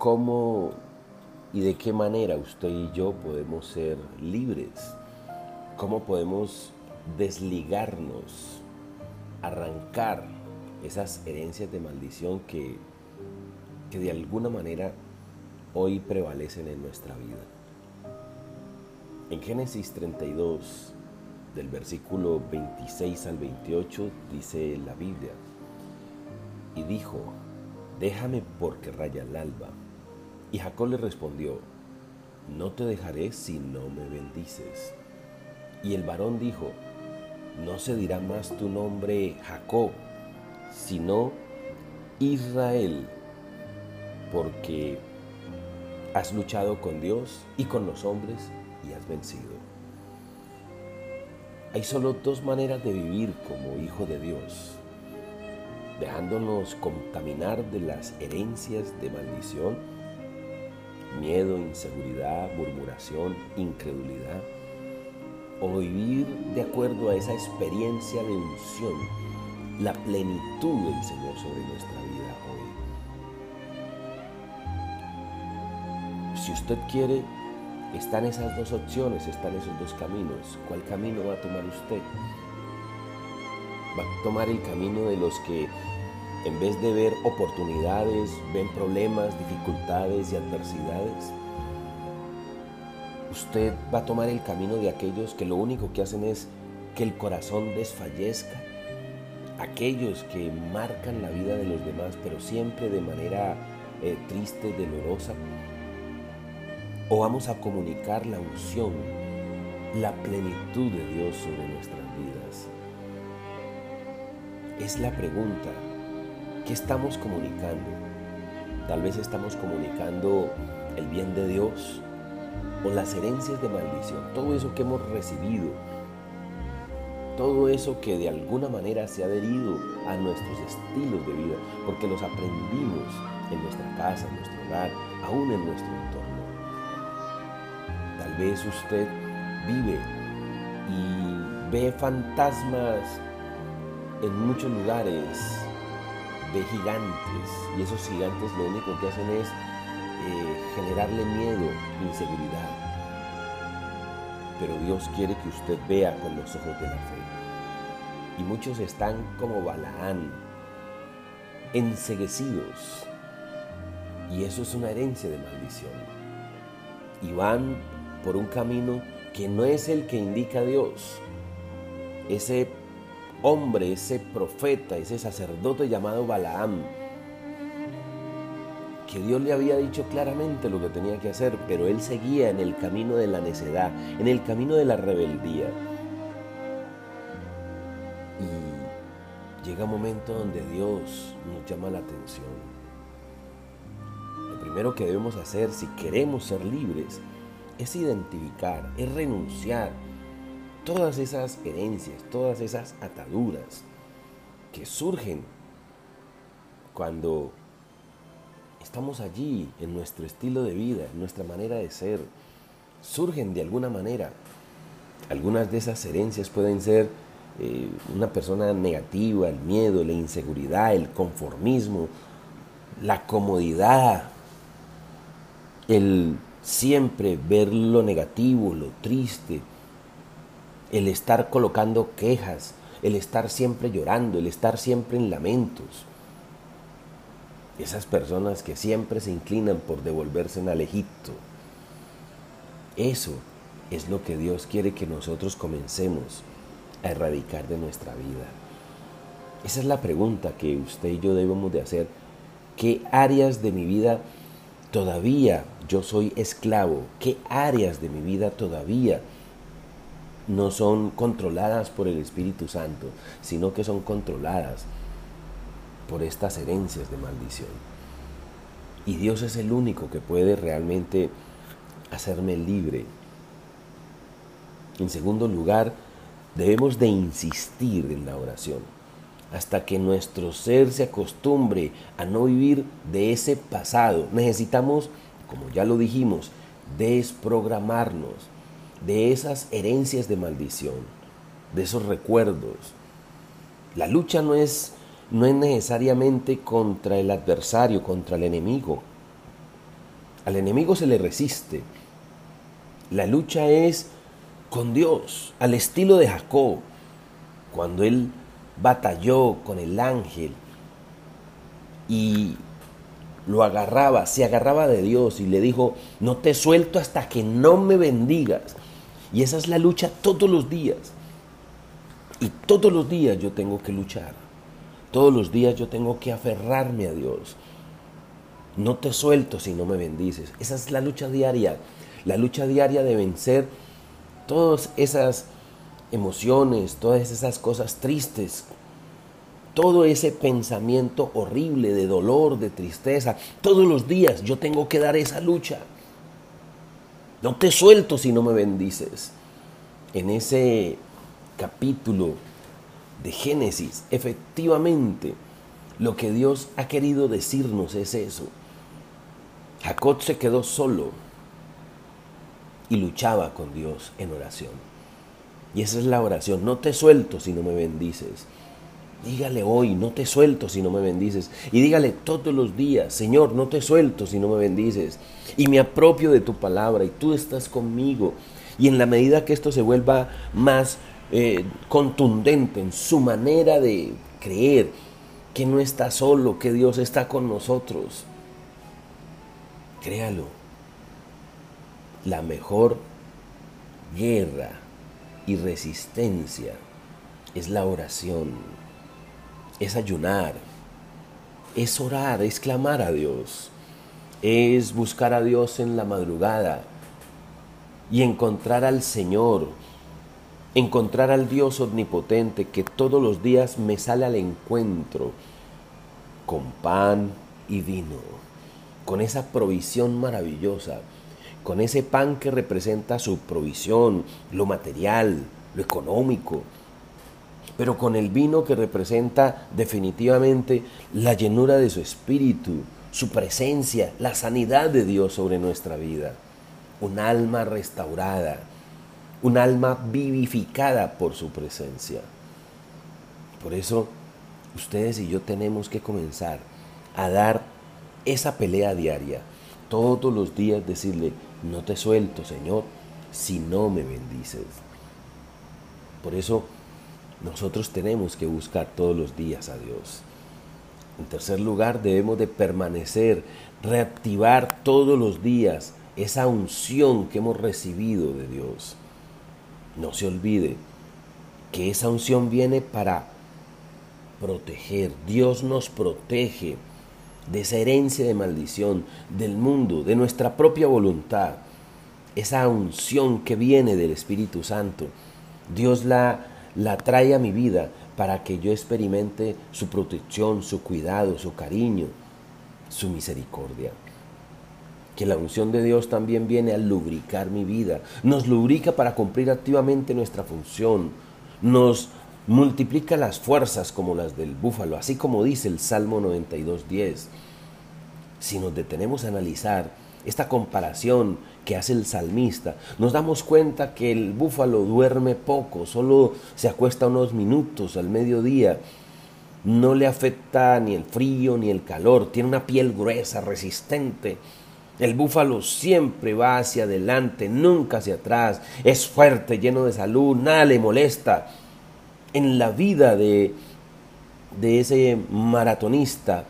cómo y de qué manera usted y yo podemos ser libres, cómo podemos desligarnos, arrancar esas herencias de maldición que, que de alguna manera hoy prevalecen en nuestra vida. En Génesis 32, del versículo 26 al 28, dice la Biblia, y dijo, déjame porque raya el alba. Y Jacob le respondió, no te dejaré si no me bendices. Y el varón dijo, no se dirá más tu nombre Jacob, sino Israel, porque has luchado con Dios y con los hombres y has vencido. Hay solo dos maneras de vivir como hijo de Dios, dejándonos contaminar de las herencias de maldición, miedo, inseguridad, murmuración, incredulidad, o vivir de acuerdo a esa experiencia de unción la plenitud del Señor sobre nuestra vida hoy. Si usted quiere, están esas dos opciones, están esos dos caminos. ¿Cuál camino va a tomar usted? ¿Va a tomar el camino de los que en vez de ver oportunidades, ven problemas, dificultades y adversidades? Usted va a tomar el camino de aquellos que lo único que hacen es que el corazón desfallezca, aquellos que marcan la vida de los demás, pero siempre de manera eh, triste, dolorosa? ¿O vamos a comunicar la unción, la plenitud de Dios sobre nuestras vidas? Es la pregunta. ¿Qué estamos comunicando? Tal vez estamos comunicando el bien de Dios o las herencias de maldición, todo eso que hemos recibido todo eso que de alguna manera se ha adherido a nuestros estilos de vida, porque los aprendimos en nuestra casa, en nuestro hogar, aún en nuestro entorno. Tal vez usted vive y ve fantasmas en muchos lugares, ve gigantes, y esos gigantes lo único que hacen es eh, generarle miedo, inseguridad pero Dios quiere que usted vea con los ojos de la fe. Y muchos están como Balaán, enseguecidos. Y eso es una herencia de maldición. Y van por un camino que no es el que indica Dios. Ese hombre, ese profeta, ese sacerdote llamado Balaam, que Dios le había dicho claramente lo que tenía que hacer, pero él seguía en el camino de la necedad, en el camino de la rebeldía. Y llega un momento donde Dios nos llama la atención. Lo primero que debemos hacer si queremos ser libres es identificar, es renunciar todas esas herencias, todas esas ataduras que surgen cuando estamos allí en nuestro estilo de vida, en nuestra manera de ser, surgen de alguna manera. Algunas de esas herencias pueden ser eh, una persona negativa, el miedo, la inseguridad, el conformismo, la comodidad, el siempre ver lo negativo, lo triste, el estar colocando quejas, el estar siempre llorando, el estar siempre en lamentos. Esas personas que siempre se inclinan por devolverse al Egipto. Eso es lo que Dios quiere que nosotros comencemos a erradicar de nuestra vida. Esa es la pregunta que usted y yo debemos de hacer. ¿Qué áreas de mi vida todavía yo soy esclavo? ¿Qué áreas de mi vida todavía no son controladas por el Espíritu Santo, sino que son controladas por estas herencias de maldición. Y Dios es el único que puede realmente hacerme libre. En segundo lugar, debemos de insistir en la oración hasta que nuestro ser se acostumbre a no vivir de ese pasado. Necesitamos, como ya lo dijimos, desprogramarnos de esas herencias de maldición, de esos recuerdos. La lucha no es no es necesariamente contra el adversario, contra el enemigo. Al enemigo se le resiste. La lucha es con Dios, al estilo de Jacob, cuando él batalló con el ángel y lo agarraba, se agarraba de Dios y le dijo, no te suelto hasta que no me bendigas. Y esa es la lucha todos los días. Y todos los días yo tengo que luchar. Todos los días yo tengo que aferrarme a Dios. No te suelto si no me bendices. Esa es la lucha diaria. La lucha diaria de vencer todas esas emociones, todas esas cosas tristes, todo ese pensamiento horrible de dolor, de tristeza. Todos los días yo tengo que dar esa lucha. No te suelto si no me bendices. En ese capítulo de Génesis, efectivamente, lo que Dios ha querido decirnos es eso. Jacob se quedó solo y luchaba con Dios en oración. Y esa es la oración. No te suelto si no me bendices. Dígale hoy, no te suelto si no me bendices. Y dígale todos los días, Señor, no te suelto si no me bendices. Y me apropio de tu palabra y tú estás conmigo. Y en la medida que esto se vuelva más eh, contundente en su manera de creer que no está solo, que Dios está con nosotros, créalo. La mejor guerra y resistencia es la oración, es ayunar, es orar, es clamar a Dios, es buscar a Dios en la madrugada y encontrar al Señor encontrar al Dios omnipotente que todos los días me sale al encuentro con pan y vino, con esa provisión maravillosa, con ese pan que representa su provisión, lo material, lo económico, pero con el vino que representa definitivamente la llenura de su espíritu, su presencia, la sanidad de Dios sobre nuestra vida, un alma restaurada, un alma vivificada por su presencia. Por eso ustedes y yo tenemos que comenzar a dar esa pelea diaria. Todos los días decirle, no te suelto, Señor, si no me bendices. Por eso nosotros tenemos que buscar todos los días a Dios. En tercer lugar, debemos de permanecer, reactivar todos los días esa unción que hemos recibido de Dios. No se olvide que esa unción viene para proteger. Dios nos protege de esa herencia de maldición, del mundo, de nuestra propia voluntad. Esa unción que viene del Espíritu Santo. Dios la, la trae a mi vida para que yo experimente su protección, su cuidado, su cariño, su misericordia. Que la unción de Dios también viene a lubricar mi vida, nos lubrica para cumplir activamente nuestra función, nos multiplica las fuerzas como las del búfalo, así como dice el Salmo 92.10. Si nos detenemos a analizar esta comparación que hace el salmista, nos damos cuenta que el búfalo duerme poco, solo se acuesta unos minutos al mediodía, no le afecta ni el frío ni el calor, tiene una piel gruesa, resistente, el búfalo siempre va hacia adelante, nunca hacia atrás. Es fuerte, lleno de salud, nada le molesta. En la vida de, de ese maratonista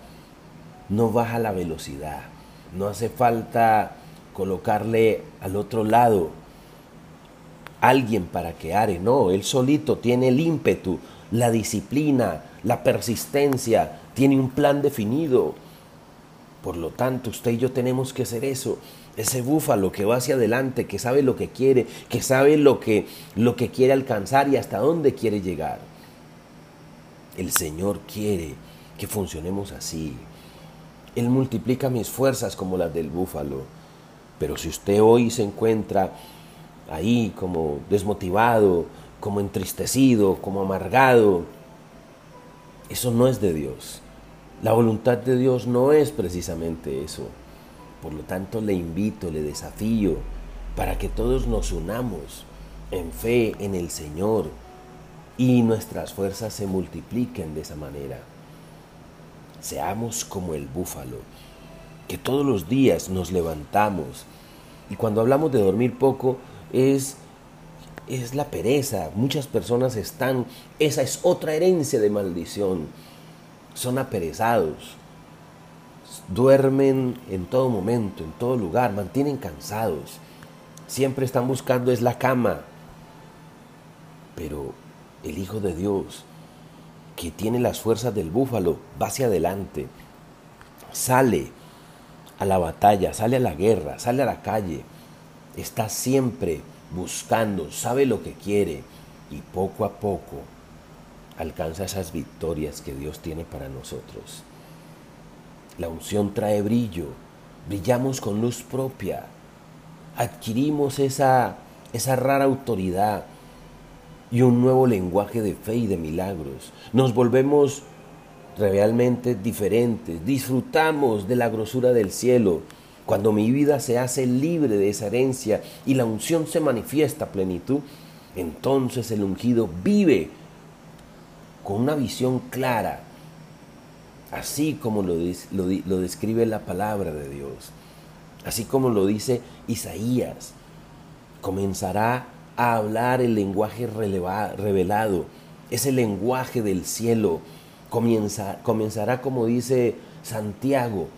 no baja la velocidad. No hace falta colocarle al otro lado alguien para que are. No, él solito tiene el ímpetu, la disciplina, la persistencia, tiene un plan definido por lo tanto, usted y yo tenemos que ser eso, ese búfalo que va hacia adelante, que sabe lo que quiere, que sabe lo que, lo que quiere alcanzar y hasta dónde quiere llegar. El Señor quiere que funcionemos así. Él multiplica mis fuerzas como las del búfalo. Pero si usted hoy se encuentra ahí como desmotivado, como entristecido, como amargado, eso no es de Dios. La voluntad de Dios no es precisamente eso. Por lo tanto, le invito, le desafío para que todos nos unamos en fe en el Señor y nuestras fuerzas se multipliquen de esa manera. Seamos como el búfalo. que todos los días nos levantamos. Y cuando hablamos de dormir poco es es la pereza. Muchas personas están, esa es otra herencia de maldición. Son aperezados. Duermen en todo momento, en todo lugar, mantienen cansados. Siempre están buscando es la cama. Pero el Hijo de Dios, que tiene las fuerzas del búfalo, va hacia adelante, sale a la batalla, sale a la guerra, sale a la calle, está siempre buscando, sabe lo que quiere y poco a poco alcanza esas victorias que Dios tiene para nosotros. La unción trae brillo, brillamos con luz propia, adquirimos esa, esa rara autoridad y un nuevo lenguaje de fe y de milagros. Nos volvemos realmente diferentes, disfrutamos de la grosura del cielo, cuando mi vida se hace libre de esa herencia y la unción se manifiesta a plenitud, entonces el ungido vive con una visión clara, así como lo, lo, describe la palabra de Dios, así como lo dice Isaías. Comenzará a hablar el lenguaje revelado, ese lenguaje del cielo. Comienza, comenzará, como dice Santiago,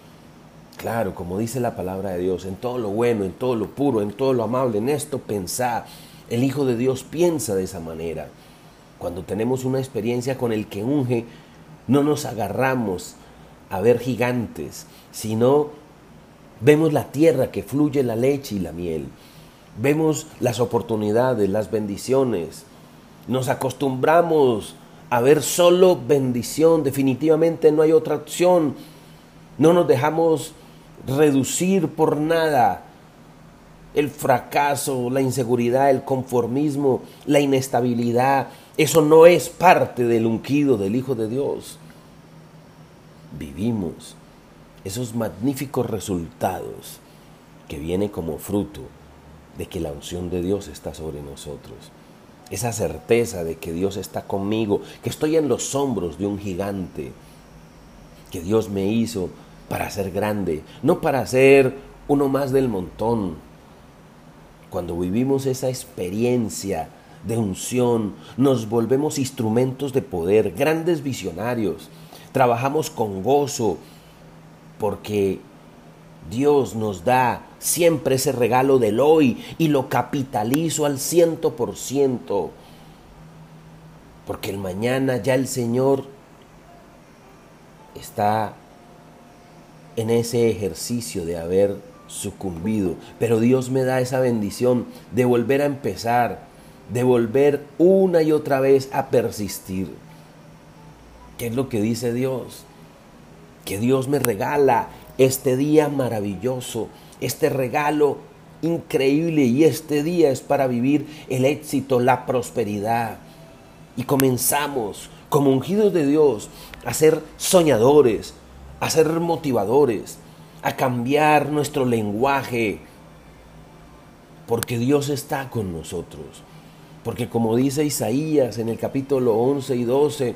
Claro, como dice la palabra de Dios, en todo lo bueno, en todo lo puro, en todo lo amable, en esto pensar. El Hijo de Dios piensa de esa manera. Cuando tenemos una experiencia con el que unge, no nos agarramos a ver gigantes, sino vemos la tierra que fluye la leche y la miel. Vemos las oportunidades, las bendiciones. Nos acostumbramos a ver solo bendición. Definitivamente no hay otra opción. No nos dejamos reducir por nada el fracaso, la inseguridad, el conformismo, la inestabilidad. Eso no es parte del ungido del Hijo de Dios. Vivimos esos magníficos resultados que vienen como fruto de que la unción de Dios está sobre nosotros. Esa certeza de que Dios está conmigo, que estoy en los hombros de un gigante, que Dios me hizo para ser grande, no para ser uno más del montón. Cuando vivimos esa experiencia de unción, nos volvemos instrumentos de poder, grandes visionarios. Trabajamos con gozo porque Dios nos da siempre ese regalo del hoy y lo capitalizo al ciento por ciento. Porque el mañana ya el Señor está en ese ejercicio de haber sucumbido. Pero Dios me da esa bendición de volver a empezar, de volver una y otra vez a persistir. ¿Qué es lo que dice Dios? Que Dios me regala este día maravilloso, este regalo increíble y este día es para vivir el éxito, la prosperidad. Y comenzamos como ungidos de Dios a ser soñadores, a ser motivadores, a cambiar nuestro lenguaje, porque Dios está con nosotros. Porque como dice Isaías en el capítulo 11 y 12,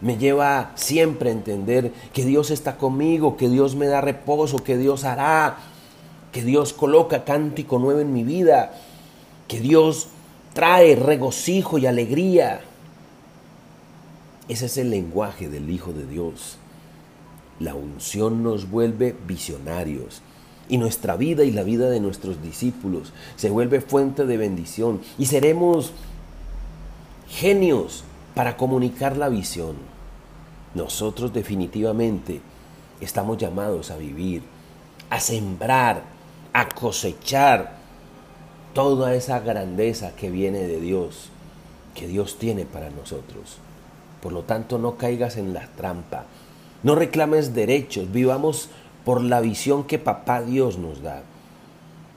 me lleva siempre a entender que Dios está conmigo, que Dios me da reposo, que Dios hará, que Dios coloca cántico nuevo en mi vida, que Dios trae regocijo y alegría. Ese es el lenguaje del Hijo de Dios. La unción nos vuelve visionarios y nuestra vida y la vida de nuestros discípulos se vuelve fuente de bendición y seremos genios para comunicar la visión. Nosotros definitivamente estamos llamados a vivir, a sembrar, a cosechar toda esa grandeza que viene de Dios, que Dios tiene para nosotros. Por lo tanto, no caigas en la trampa no reclames derechos, vivamos por la visión que papá Dios nos da.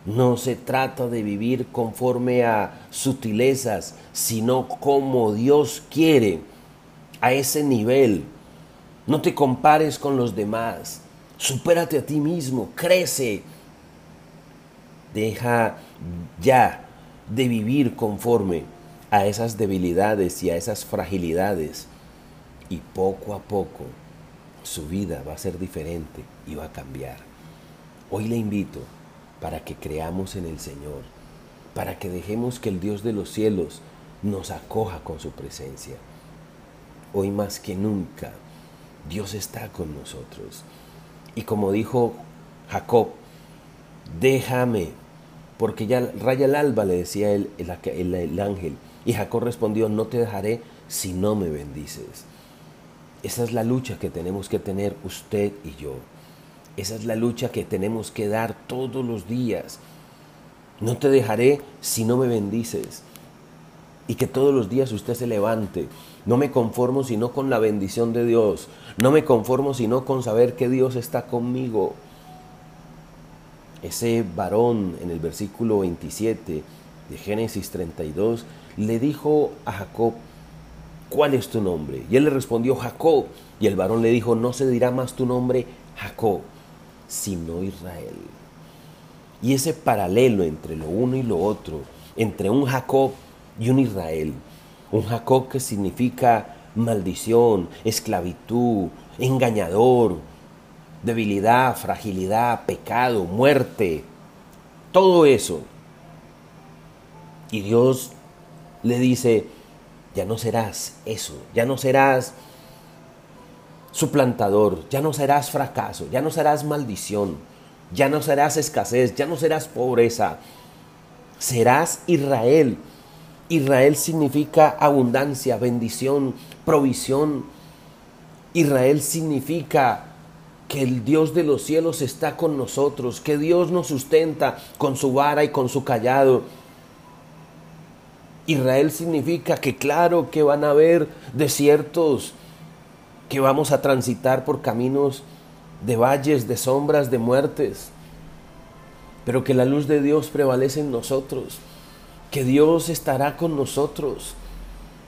No se trata de vivir conforme a sutilezas, sino como Dios quiere, a ese nivel. No te compares con los demás, supérate a ti mismo, crece. Deja ya de vivir conforme a esas debilidades y a esas fragilidades y poco a poco su vida va a ser diferente y va a cambiar. Hoy le invito para que creamos en el Señor, para que dejemos que el Dios de los cielos nos acoja con su presencia. Hoy más que nunca, Dios está con nosotros. Y como dijo Jacob, déjame, porque ya raya el alba, le decía el, el ángel. Y Jacob respondió, no te dejaré si no me bendices. Esa es la lucha que tenemos que tener usted y yo. Esa es la lucha que tenemos que dar todos los días. No te dejaré si no me bendices. Y que todos los días usted se levante. No me conformo sino con la bendición de Dios. No me conformo sino con saber que Dios está conmigo. Ese varón en el versículo 27 de Génesis 32 le dijo a Jacob, ¿cuál es tu nombre? Y él le respondió, Jacob. Y el varón le dijo, no se dirá más tu nombre Jacob, sino Israel. Y ese paralelo entre lo uno y lo otro, entre un Jacob y un Israel, un Jacob que significa maldición, esclavitud, engañador, debilidad, fragilidad, pecado, muerte, todo eso. Y Dios le dice, ya no serás eso, ya no serás suplantador, ya no serás fracaso, ya no serás maldición, ya no serás escasez, ya no serás pobreza, serás Israel. Israel significa abundancia, bendición, provisión. Israel significa que el Dios de los cielos está con nosotros, que Dios nos sustenta con su vara y con su callado Israel significa que claro que van a haber desiertos, que vamos a transitar por caminos de valles, de sombras, de muertes, pero que la luz de Dios prevalece en nosotros, que Dios estará con nosotros.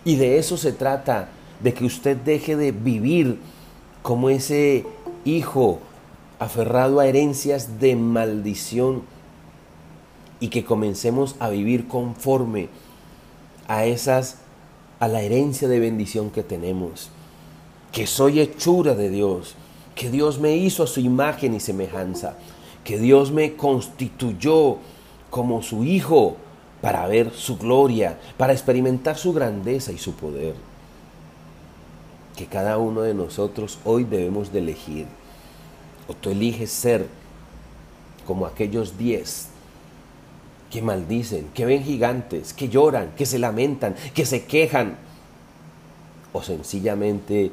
Y de eso se trata, de que usted deje de vivir como ese hijo aferrado a herencias de maldición y que comencemos a vivir conforme a esas a la herencia de bendición que tenemos, que soy hechura de Dios, que Dios me hizo a su imagen y semejanza, que Dios me constituyó como su hijo para ver su gloria, para experimentar su grandeza y su poder. Que cada uno de nosotros hoy debemos de elegir, o tú eliges ser como aquellos diez que maldicen, que ven gigantes, que lloran, que se lamentan, que se quejan. O sencillamente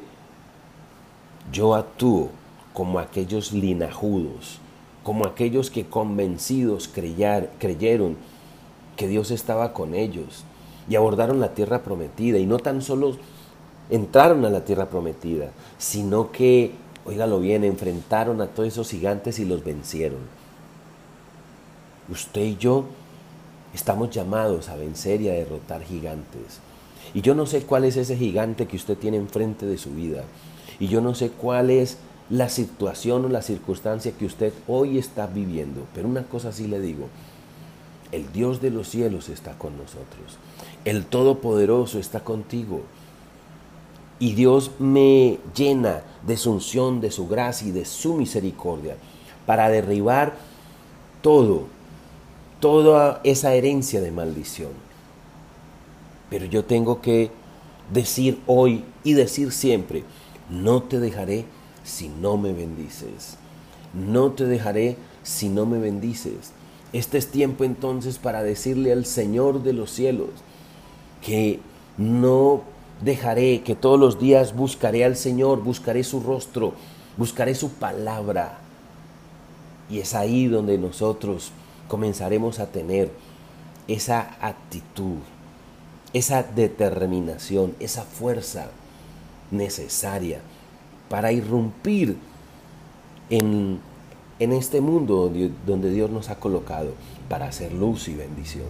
yo actúo como aquellos linajudos, como aquellos que convencidos creyeron que Dios estaba con ellos y abordaron la tierra prometida y no tan solo entraron a la tierra prometida, sino que, oígalo bien, enfrentaron a todos esos gigantes y los vencieron. Usted y yo Estamos llamados a vencer y a derrotar gigantes. Y yo no sé cuál es ese gigante que usted tiene enfrente de su vida. Y yo no sé cuál es la situación o la circunstancia que usted hoy está viviendo. Pero una cosa sí le digo, el Dios de los cielos está con nosotros. El Todopoderoso está contigo. Y Dios me llena de su unción, de su gracia y de su misericordia para derribar todo toda esa herencia de maldición. Pero yo tengo que decir hoy y decir siempre, no te dejaré si no me bendices. No te dejaré si no me bendices. Este es tiempo entonces para decirle al Señor de los cielos que no dejaré, que todos los días buscaré al Señor, buscaré su rostro, buscaré su palabra. Y es ahí donde nosotros comenzaremos a tener esa actitud, esa determinación, esa fuerza necesaria para irrumpir en, en este mundo donde, donde Dios nos ha colocado, para hacer luz y bendición,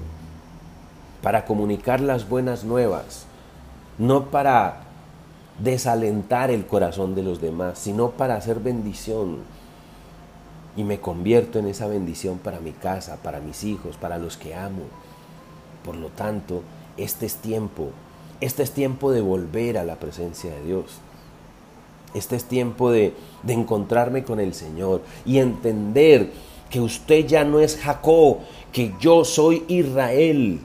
para comunicar las buenas nuevas, no para desalentar el corazón de los demás, sino para hacer bendición y me convierto en esa bendición para mi casa, para mis hijos, para los que amo. Por lo tanto, este es tiempo, este es tiempo de volver a la presencia de Dios. Este es tiempo de, de encontrarme con el Señor y entender que usted ya no es Jacob, que yo soy Israel,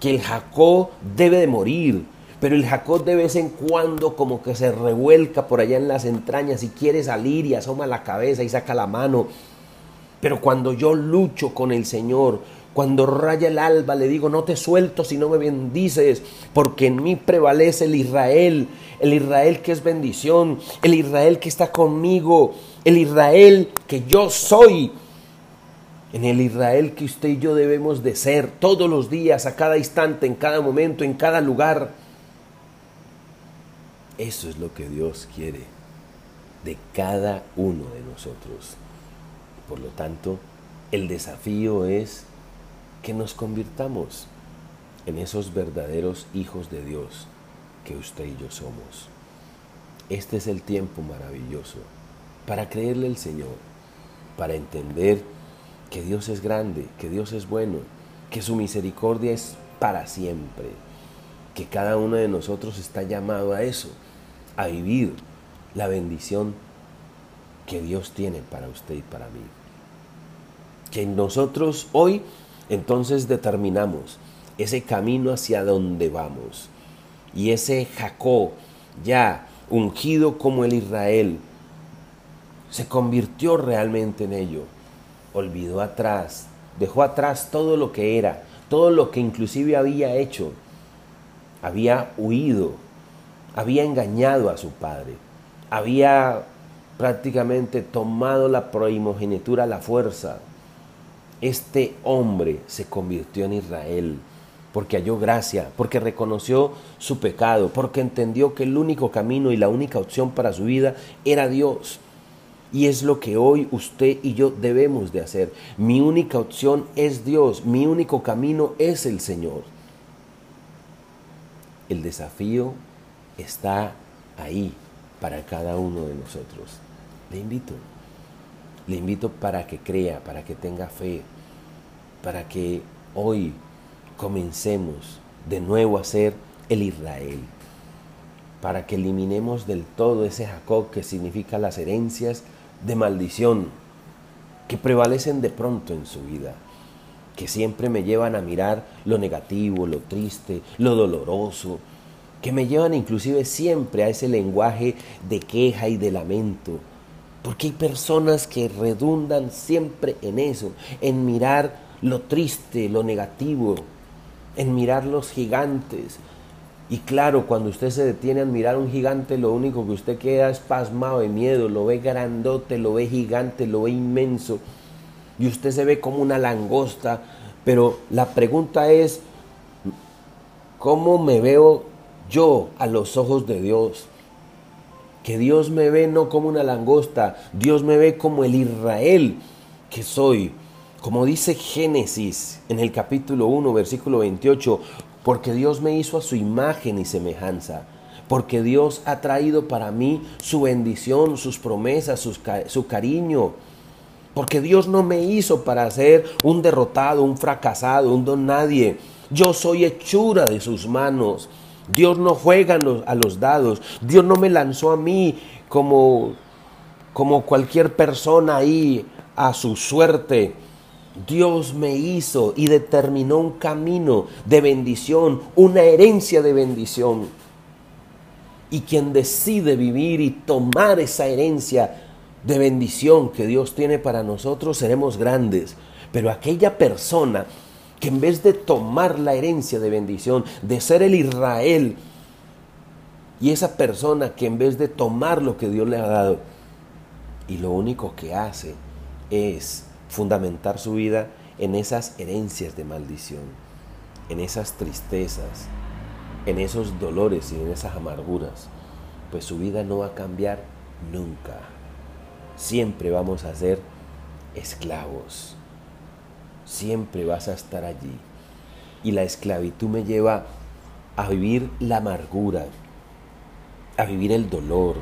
que el Jacob debe de morir, pero el Jacob de vez en cuando como que se revuelca por allá en las entrañas y quiere salir y asoma la cabeza y saca la mano. Pero cuando yo lucho con el Señor, cuando raya el alba, le digo, no te suelto si no me bendices, porque en mí prevalece el Israel, el Israel que es bendición, el Israel que está conmigo, el Israel que yo soy, en el Israel que usted y yo debemos de ser todos los días, a cada instante, en cada momento, en cada lugar. Eso es lo que Dios quiere de cada uno de nosotros. Por lo tanto, el desafío es que nos convirtamos en esos verdaderos hijos de Dios que usted y yo somos. Este es el tiempo maravilloso para creerle al Señor, para entender que Dios es grande, que Dios es bueno, que su misericordia es para siempre, que cada uno de nosotros está llamado a eso, a vivir la bendición que Dios tiene para usted y para mí. Que nosotros hoy entonces determinamos ese camino hacia donde vamos. Y ese Jacob, ya ungido como el Israel, se convirtió realmente en ello. Olvidó atrás, dejó atrás todo lo que era, todo lo que inclusive había hecho. Había huido, había engañado a su padre, había prácticamente tomado la primogenitura a la fuerza, este hombre se convirtió en Israel porque halló gracia, porque reconoció su pecado, porque entendió que el único camino y la única opción para su vida era Dios. Y es lo que hoy usted y yo debemos de hacer. Mi única opción es Dios, mi único camino es el Señor. El desafío está ahí para cada uno de nosotros. Le invito, le invito para que crea, para que tenga fe, para que hoy comencemos de nuevo a ser el Israel, para que eliminemos del todo ese Jacob que significa las herencias de maldición que prevalecen de pronto en su vida, que siempre me llevan a mirar lo negativo, lo triste, lo doloroso, que me llevan inclusive siempre a ese lenguaje de queja y de lamento, porque hay personas que redundan siempre en eso, en mirar lo triste, lo negativo, en mirar los gigantes. Y claro, cuando usted se detiene a mirar un gigante, lo único que usted queda es pasmado de miedo, lo ve grandote, lo ve gigante, lo ve inmenso, y usted se ve como una langosta, pero la pregunta es, ¿cómo me veo yo a los ojos de Dios? Que Dios me ve no como una langosta, Dios me ve como el Israel que soy, como dice Génesis en el capítulo 1, versículo 28, porque Dios me hizo a su imagen y semejanza, porque Dios ha traído para mí su bendición, sus promesas, su cariño, porque Dios no me hizo para ser un derrotado, un fracasado, un don nadie. Yo soy hechura de sus manos. Dios no juega a los dados. Dios no me lanzó a mí como, como cualquier persona ahí a su suerte. Dios me hizo y determinó un camino de bendición, una herencia de bendición. Y quien decide vivir y tomar esa herencia de bendición que Dios tiene para nosotros, seremos grandes. Pero aquella persona que en vez de tomar la herencia de bendición, de ser el Israel, y esa persona que en vez de tomar lo que Dios le ha dado, y lo único que hace es fundamentar su vida en esas herencias de maldición, en esas tristezas, en esos dolores y en esas amarguras, pues su vida no va a cambiar nunca. Siempre vamos a ser esclavos. Siempre vas a estar allí. Y la esclavitud me lleva a vivir la amargura, a vivir el dolor,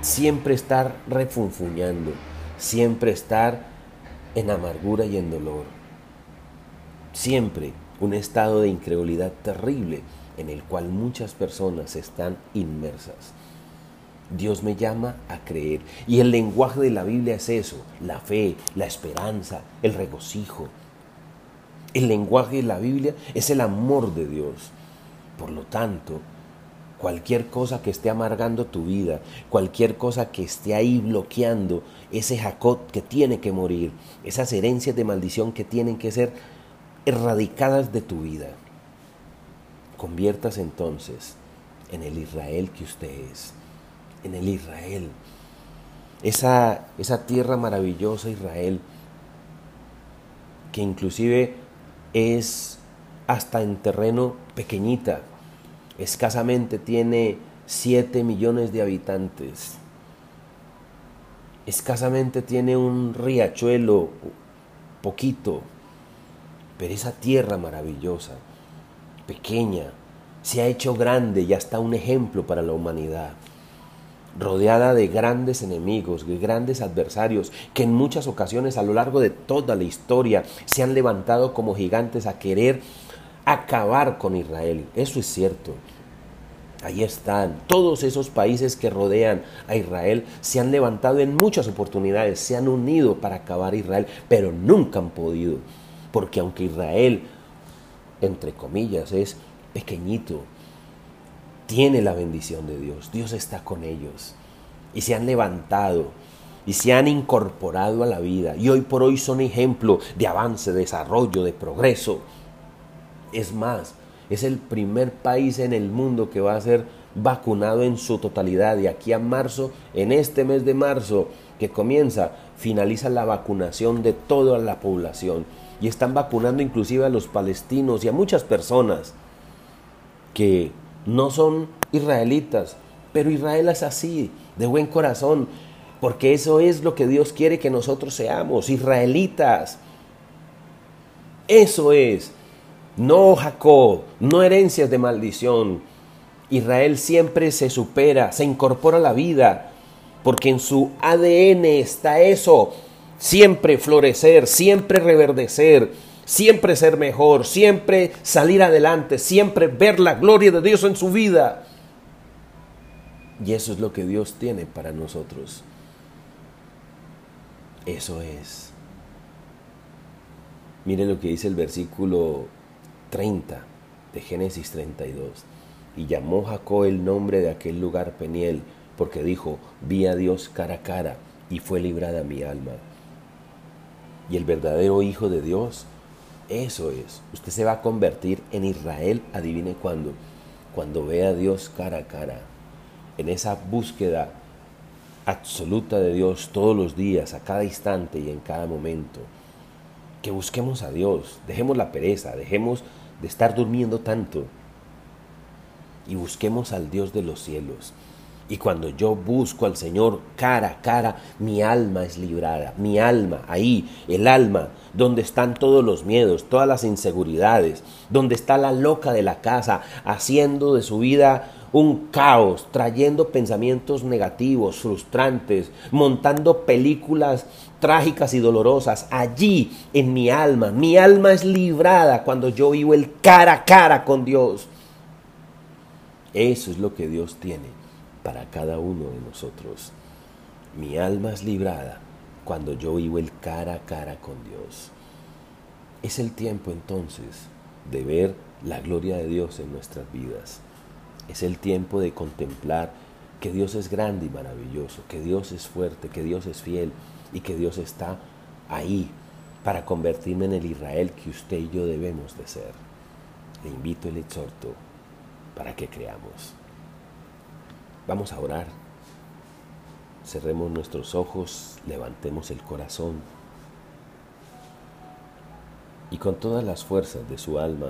siempre estar refunfuñando, siempre estar en amargura y en dolor. Siempre un estado de incredulidad terrible en el cual muchas personas están inmersas. Dios me llama a creer. Y el lenguaje de la Biblia es eso, la fe, la esperanza, el regocijo. El lenguaje de la Biblia es el amor de Dios. Por lo tanto, cualquier cosa que esté amargando tu vida, cualquier cosa que esté ahí bloqueando ese Jacob que tiene que morir, esas herencias de maldición que tienen que ser erradicadas de tu vida, conviertas entonces en el Israel que usted es en el Israel. Esa, esa tierra maravillosa Israel, que inclusive es hasta en terreno pequeñita, escasamente tiene 7 millones de habitantes, escasamente tiene un riachuelo, poquito, pero esa tierra maravillosa, pequeña, se ha hecho grande y hasta un ejemplo para la humanidad. Rodeada de grandes enemigos, de grandes adversarios, que en muchas ocasiones a lo largo de toda la historia se han levantado como gigantes a querer acabar con Israel. Eso es cierto. Ahí están. Todos esos países que rodean a Israel se han levantado en muchas oportunidades, se han unido para acabar Israel, pero nunca han podido. Porque aunque Israel, entre comillas, es pequeñito, tiene la bendición de Dios. Dios está con ellos. Y se han levantado y se han incorporado a la vida. Y hoy por hoy son ejemplo de avance, de desarrollo, de progreso. Es más, es el primer país en el mundo que va a ser vacunado en su totalidad. Y aquí a marzo, en este mes de marzo que comienza, finaliza la vacunación de toda la población. Y están vacunando inclusive a los palestinos y a muchas personas que no son israelitas, pero Israel es así, de buen corazón, porque eso es lo que Dios quiere que nosotros seamos, israelitas. Eso es, no Jacob, no herencias de maldición. Israel siempre se supera, se incorpora a la vida, porque en su ADN está eso, siempre florecer, siempre reverdecer siempre ser mejor, siempre salir adelante, siempre ver la gloria de Dios en su vida. Y eso es lo que Dios tiene para nosotros. Eso es. Mire lo que dice el versículo 30 de Génesis 32. Y llamó Jacob el nombre de aquel lugar Peniel, porque dijo, vi a Dios cara a cara y fue librada mi alma. Y el verdadero Hijo de Dios eso es. Usted se va a convertir en Israel, adivine cuándo. Cuando vea a Dios cara a cara. En esa búsqueda absoluta de Dios todos los días, a cada instante y en cada momento. Que busquemos a Dios. Dejemos la pereza, dejemos de estar durmiendo tanto. Y busquemos al Dios de los cielos. Y cuando yo busco al Señor cara a cara, mi alma es librada. Mi alma, ahí, el alma, donde están todos los miedos, todas las inseguridades, donde está la loca de la casa, haciendo de su vida un caos, trayendo pensamientos negativos, frustrantes, montando películas trágicas y dolorosas. Allí, en mi alma, mi alma es librada cuando yo vivo el cara a cara con Dios. Eso es lo que Dios tiene para cada uno de nosotros. Mi alma es librada cuando yo vivo el cara a cara con Dios. Es el tiempo entonces de ver la gloria de Dios en nuestras vidas. Es el tiempo de contemplar que Dios es grande y maravilloso, que Dios es fuerte, que Dios es fiel y que Dios está ahí para convertirme en el Israel que usted y yo debemos de ser. Le invito y le exhorto para que creamos. Vamos a orar. Cerremos nuestros ojos, levantemos el corazón y con todas las fuerzas de su alma,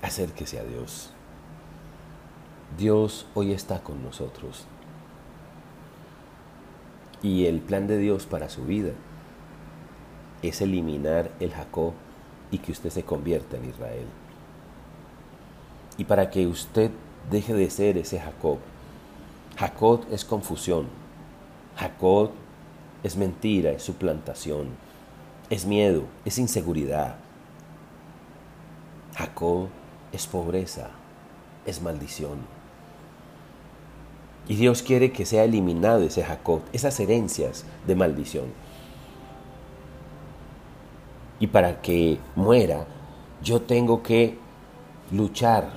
acérquese a Dios. Dios hoy está con nosotros. Y el plan de Dios para su vida es eliminar el Jacob y que usted se convierta en Israel. Y para que usted deje de ser ese Jacob Jacob es confusión. Jacob es mentira, es suplantación, es miedo, es inseguridad. Jacob es pobreza, es maldición. Y Dios quiere que sea eliminado ese Jacob, esas herencias de maldición. Y para que muera, yo tengo que luchar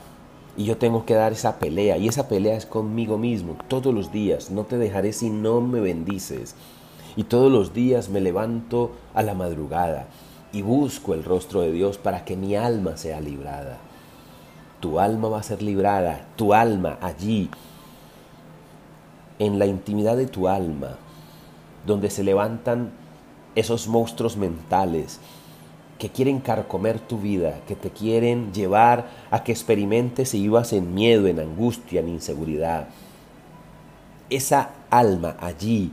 y yo tengo que dar esa pelea. Y esa pelea es conmigo mismo, todos los días. No te dejaré si no me bendices. Y todos los días me levanto a la madrugada y busco el rostro de Dios para que mi alma sea librada. Tu alma va a ser librada, tu alma allí en la intimidad de tu alma, donde se levantan esos monstruos mentales que quieren carcomer tu vida, que te quieren llevar a que experimentes y vivas en miedo, en angustia, en inseguridad. Esa alma allí,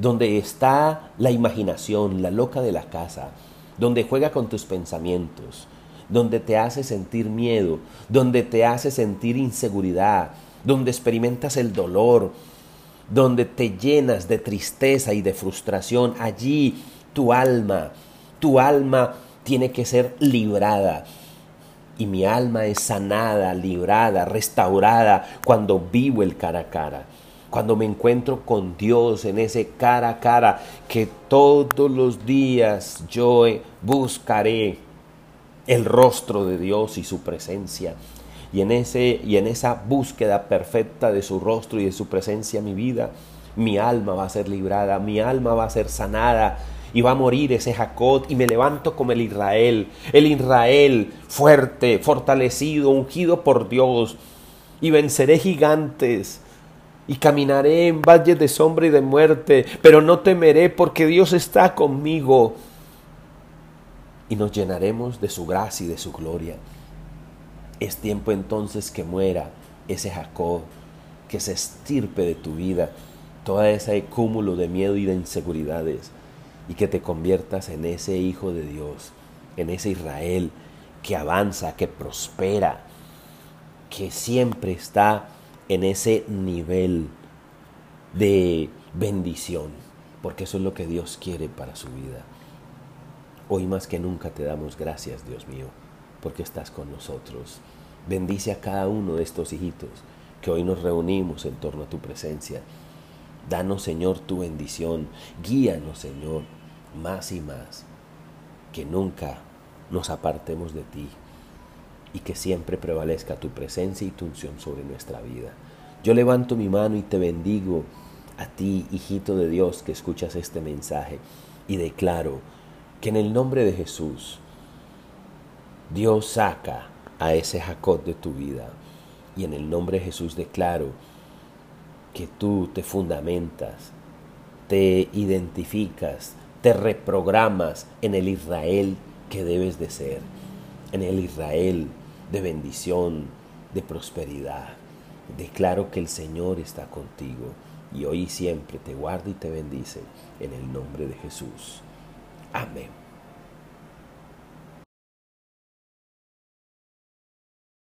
donde está la imaginación, la loca de la casa, donde juega con tus pensamientos, donde te hace sentir miedo, donde te hace sentir inseguridad, donde experimentas el dolor, donde te llenas de tristeza y de frustración, allí tu alma, tu alma tiene que ser librada. Y mi alma es sanada, librada, restaurada cuando vivo el cara a cara. Cuando me encuentro con Dios en ese cara a cara que todos los días yo buscaré el rostro de Dios y su presencia y en, ese, y en esa búsqueda perfecta de su rostro y de su presencia en mi vida, mi alma va a ser librada, mi alma va a ser sanada y va a morir ese Jacob y me levanto como el Israel, el Israel fuerte, fortalecido, ungido por Dios y venceré gigantes y caminaré en valles de sombra y de muerte, pero no temeré porque Dios está conmigo y nos llenaremos de su gracia y de su gloria. Es tiempo entonces que muera ese Jacob, que se estirpe de tu vida toda ese cúmulo de miedo y de inseguridades y que te conviertas en ese hijo de Dios, en ese Israel que avanza, que prospera, que siempre está en ese nivel de bendición, porque eso es lo que Dios quiere para su vida. Hoy más que nunca te damos gracias, Dios mío porque estás con nosotros. Bendice a cada uno de estos hijitos que hoy nos reunimos en torno a tu presencia. Danos, Señor, tu bendición. Guíanos, Señor, más y más. Que nunca nos apartemos de ti y que siempre prevalezca tu presencia y tu unción sobre nuestra vida. Yo levanto mi mano y te bendigo a ti, hijito de Dios, que escuchas este mensaje y declaro que en el nombre de Jesús, Dios saca a ese Jacob de tu vida. Y en el nombre de Jesús declaro que tú te fundamentas, te identificas, te reprogramas en el Israel que debes de ser, en el Israel de bendición, de prosperidad. Declaro que el Señor está contigo y hoy y siempre te guarda y te bendice en el nombre de Jesús. Amén.